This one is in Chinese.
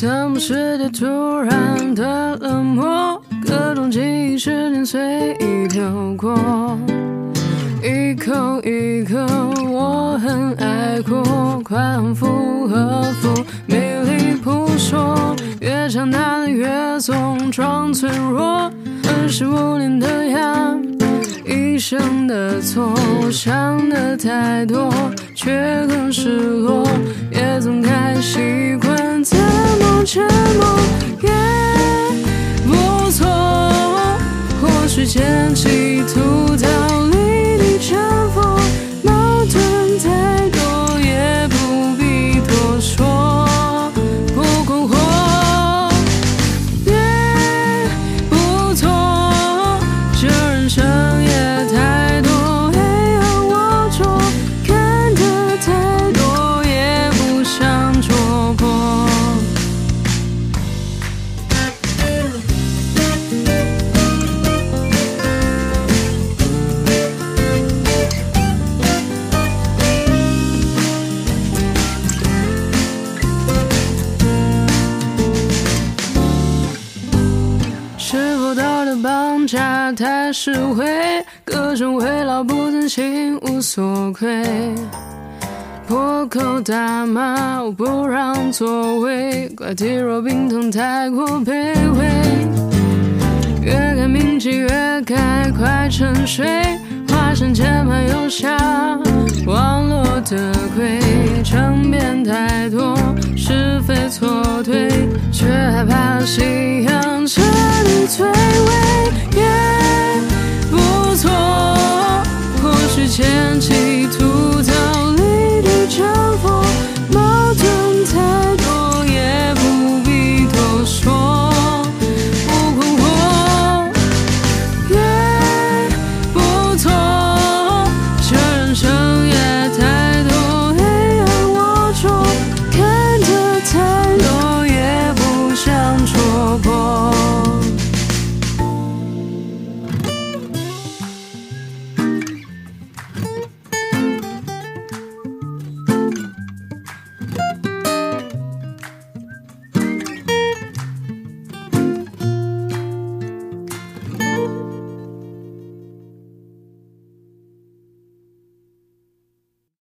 怎么世界突然的冷漠？各种记忆时间随意飘过，一口一口我很爱过，快乐复合符，美丽扑朔，越强大的越总装脆弱，二十五年的牙，一生的错，想的太多，却更失落，也总该习惯 true 绑架太实惠，各种回老不真心无所愧。破口大骂我不让座位，怪体弱病痛太过卑微。越看名气越盖，快沉睡，花生键盘又下网络的鬼，争辩太多，是非错对，却害怕心。